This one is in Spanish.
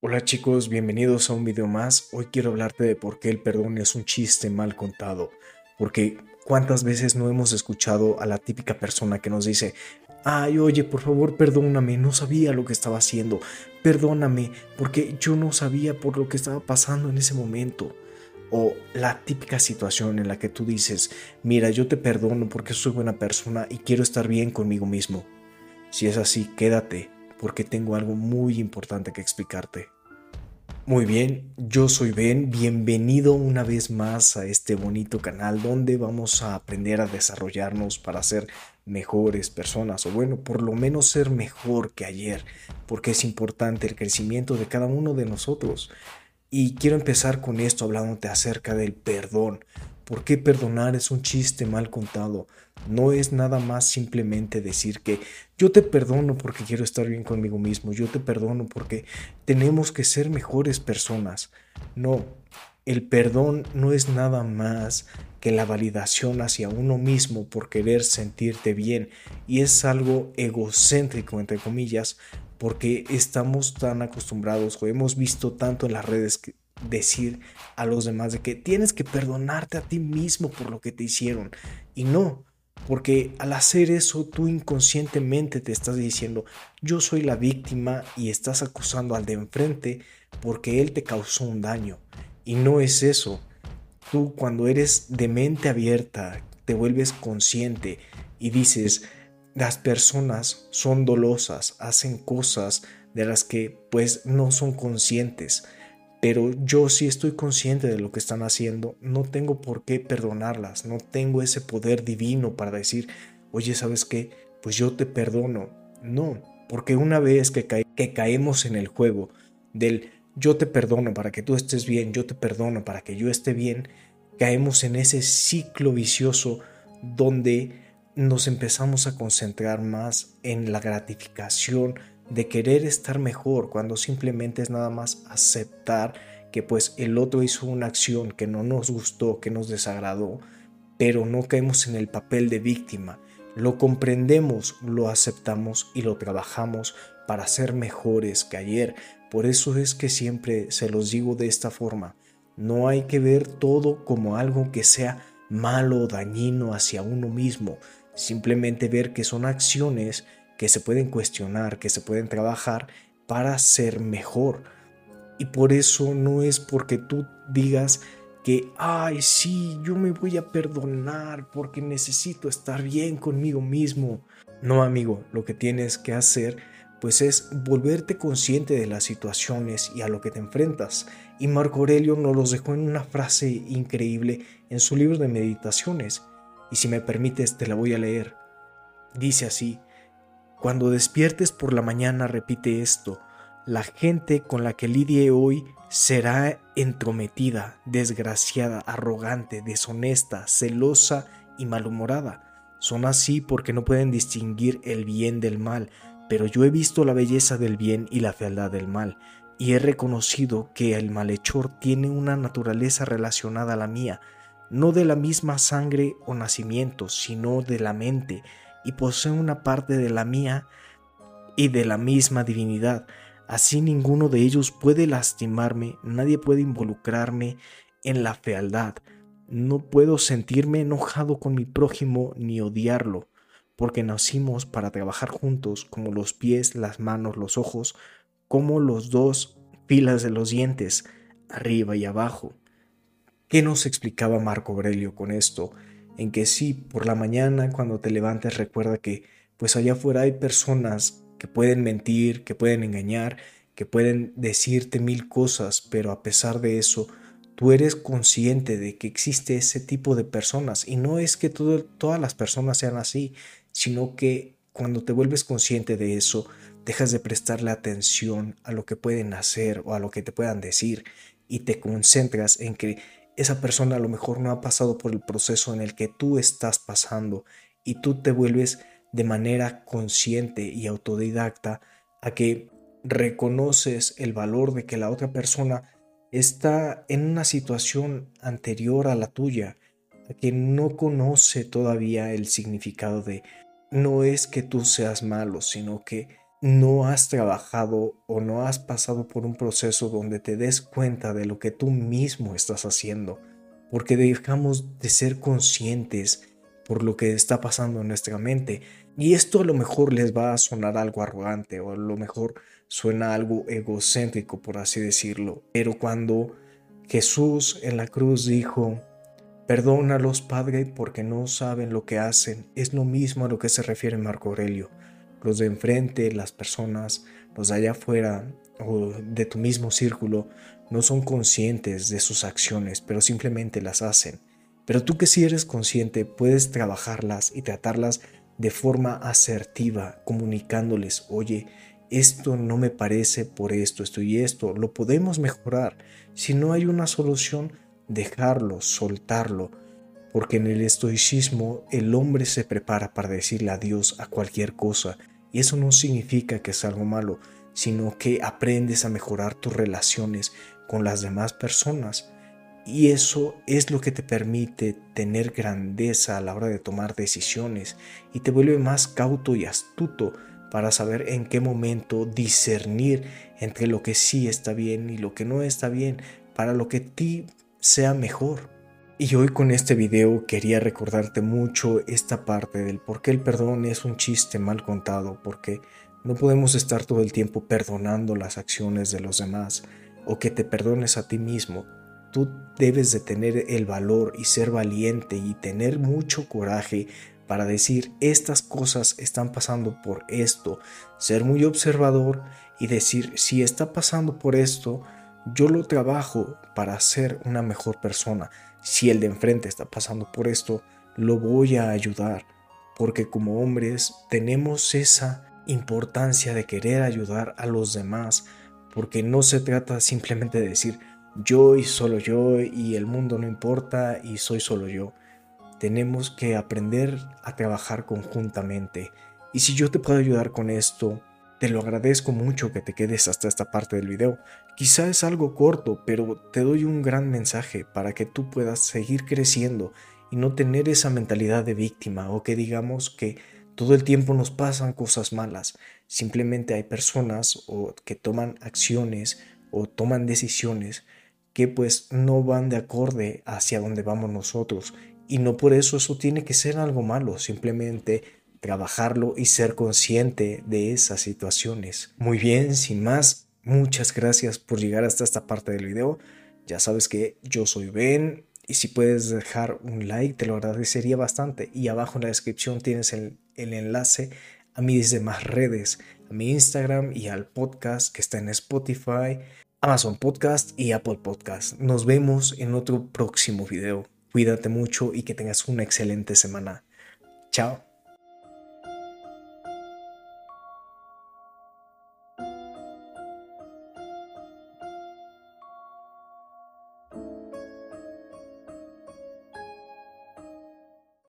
Hola chicos, bienvenidos a un video más. Hoy quiero hablarte de por qué el perdón es un chiste mal contado. Porque cuántas veces no hemos escuchado a la típica persona que nos dice, ay, oye, por favor, perdóname, no sabía lo que estaba haciendo. Perdóname, porque yo no sabía por lo que estaba pasando en ese momento. O la típica situación en la que tú dices, mira, yo te perdono porque soy buena persona y quiero estar bien conmigo mismo. Si es así, quédate, porque tengo algo muy importante que explicarte. Muy bien, yo soy Ben, bienvenido una vez más a este bonito canal donde vamos a aprender a desarrollarnos para ser mejores personas o bueno, por lo menos ser mejor que ayer, porque es importante el crecimiento de cada uno de nosotros. Y quiero empezar con esto hablándote acerca del perdón. ¿Por qué perdonar es un chiste mal contado? No es nada más simplemente decir que yo te perdono porque quiero estar bien conmigo mismo, yo te perdono porque tenemos que ser mejores personas. No, el perdón no es nada más que la validación hacia uno mismo por querer sentirte bien y es algo egocéntrico entre comillas porque estamos tan acostumbrados o hemos visto tanto en las redes que decir a los demás de que tienes que perdonarte a ti mismo por lo que te hicieron. Y no, porque al hacer eso tú inconscientemente te estás diciendo yo soy la víctima y estás acusando al de enfrente porque él te causó un daño. Y no es eso. Tú cuando eres de mente abierta, te vuelves consciente y dices, las personas son dolosas, hacen cosas de las que pues no son conscientes pero yo sí estoy consciente de lo que están haciendo, no tengo por qué perdonarlas, no tengo ese poder divino para decir, oye, ¿sabes qué? Pues yo te perdono. No, porque una vez que, que caemos en el juego del yo te perdono para que tú estés bien, yo te perdono para que yo esté bien, caemos en ese ciclo vicioso donde nos empezamos a concentrar más en la gratificación de querer estar mejor cuando simplemente es nada más aceptar que pues el otro hizo una acción que no nos gustó, que nos desagradó, pero no caemos en el papel de víctima. Lo comprendemos, lo aceptamos y lo trabajamos para ser mejores que ayer. Por eso es que siempre se los digo de esta forma. No hay que ver todo como algo que sea malo o dañino hacia uno mismo. Simplemente ver que son acciones que se pueden cuestionar, que se pueden trabajar para ser mejor. Y por eso no es porque tú digas que, ay, sí, yo me voy a perdonar porque necesito estar bien conmigo mismo. No, amigo, lo que tienes que hacer pues es volverte consciente de las situaciones y a lo que te enfrentas. Y Marco Aurelio nos los dejó en una frase increíble en su libro de meditaciones. Y si me permites, te la voy a leer. Dice así, cuando despiertes por la mañana repite esto, la gente con la que lidie hoy será entrometida, desgraciada, arrogante, deshonesta, celosa y malhumorada. Son así porque no pueden distinguir el bien del mal, pero yo he visto la belleza del bien y la fealdad del mal, y he reconocido que el malhechor tiene una naturaleza relacionada a la mía, no de la misma sangre o nacimiento, sino de la mente, y posee una parte de la mía y de la misma divinidad. Así ninguno de ellos puede lastimarme, nadie puede involucrarme en la fealdad. No puedo sentirme enojado con mi prójimo ni odiarlo, porque nacimos para trabajar juntos como los pies, las manos, los ojos, como los dos filas de los dientes, arriba y abajo. ¿Qué nos explicaba Marco Aurelio con esto? En que sí, por la mañana cuando te levantes recuerda que pues allá afuera hay personas que pueden mentir, que pueden engañar, que pueden decirte mil cosas, pero a pesar de eso, tú eres consciente de que existe ese tipo de personas. Y no es que todas las personas sean así, sino que cuando te vuelves consciente de eso, dejas de prestarle atención a lo que pueden hacer o a lo que te puedan decir y te concentras en que esa persona a lo mejor no ha pasado por el proceso en el que tú estás pasando y tú te vuelves de manera consciente y autodidacta a que reconoces el valor de que la otra persona está en una situación anterior a la tuya, a que no conoce todavía el significado de no es que tú seas malo, sino que no has trabajado o no has pasado por un proceso donde te des cuenta de lo que tú mismo estás haciendo, porque dejamos de ser conscientes por lo que está pasando en nuestra mente. Y esto a lo mejor les va a sonar algo arrogante o a lo mejor suena algo egocéntrico, por así decirlo. Pero cuando Jesús en la cruz dijo, Perdónalos, Padre, porque no saben lo que hacen. Es lo mismo a lo que se refiere Marco Aurelio. Los de enfrente, las personas, los de allá afuera o de tu mismo círculo, no son conscientes de sus acciones, pero simplemente las hacen. Pero tú que sí eres consciente, puedes trabajarlas y tratarlas de forma asertiva, comunicándoles, oye, esto no me parece por esto, esto y esto, lo podemos mejorar. Si no hay una solución, dejarlo, soltarlo, porque en el estoicismo el hombre se prepara para decirle adiós a cualquier cosa, y eso no significa que es algo malo, sino que aprendes a mejorar tus relaciones con las demás personas. Y eso es lo que te permite tener grandeza a la hora de tomar decisiones y te vuelve más cauto y astuto para saber en qué momento discernir entre lo que sí está bien y lo que no está bien, para lo que ti sea mejor. Y hoy con este video quería recordarte mucho esta parte del por qué el perdón es un chiste mal contado, porque no podemos estar todo el tiempo perdonando las acciones de los demás o que te perdones a ti mismo. Tú debes de tener el valor y ser valiente y tener mucho coraje para decir estas cosas están pasando por esto, ser muy observador y decir si está pasando por esto, yo lo trabajo para ser una mejor persona. Si el de enfrente está pasando por esto, lo voy a ayudar, porque como hombres tenemos esa importancia de querer ayudar a los demás, porque no se trata simplemente de decir yo y solo yo y el mundo no importa y soy solo yo. Tenemos que aprender a trabajar conjuntamente. Y si yo te puedo ayudar con esto, te lo agradezco mucho que te quedes hasta esta parte del video. Quizá es algo corto, pero te doy un gran mensaje para que tú puedas seguir creciendo y no tener esa mentalidad de víctima o que digamos que todo el tiempo nos pasan cosas malas. Simplemente hay personas o que toman acciones o toman decisiones que pues no van de acorde hacia donde vamos nosotros y no por eso eso tiene que ser algo malo, simplemente trabajarlo y ser consciente de esas situaciones. Muy bien, sin más, muchas gracias por llegar hasta esta parte del video. Ya sabes que yo soy Ben y si puedes dejar un like te lo agradecería bastante. Y abajo en la descripción tienes el, enlace a mis demás redes, a mi Instagram y al podcast que está en Spotify, Amazon Podcast y Apple Podcast. Nos vemos en otro próximo video. Cuídate mucho y que tengas una excelente semana. Chao.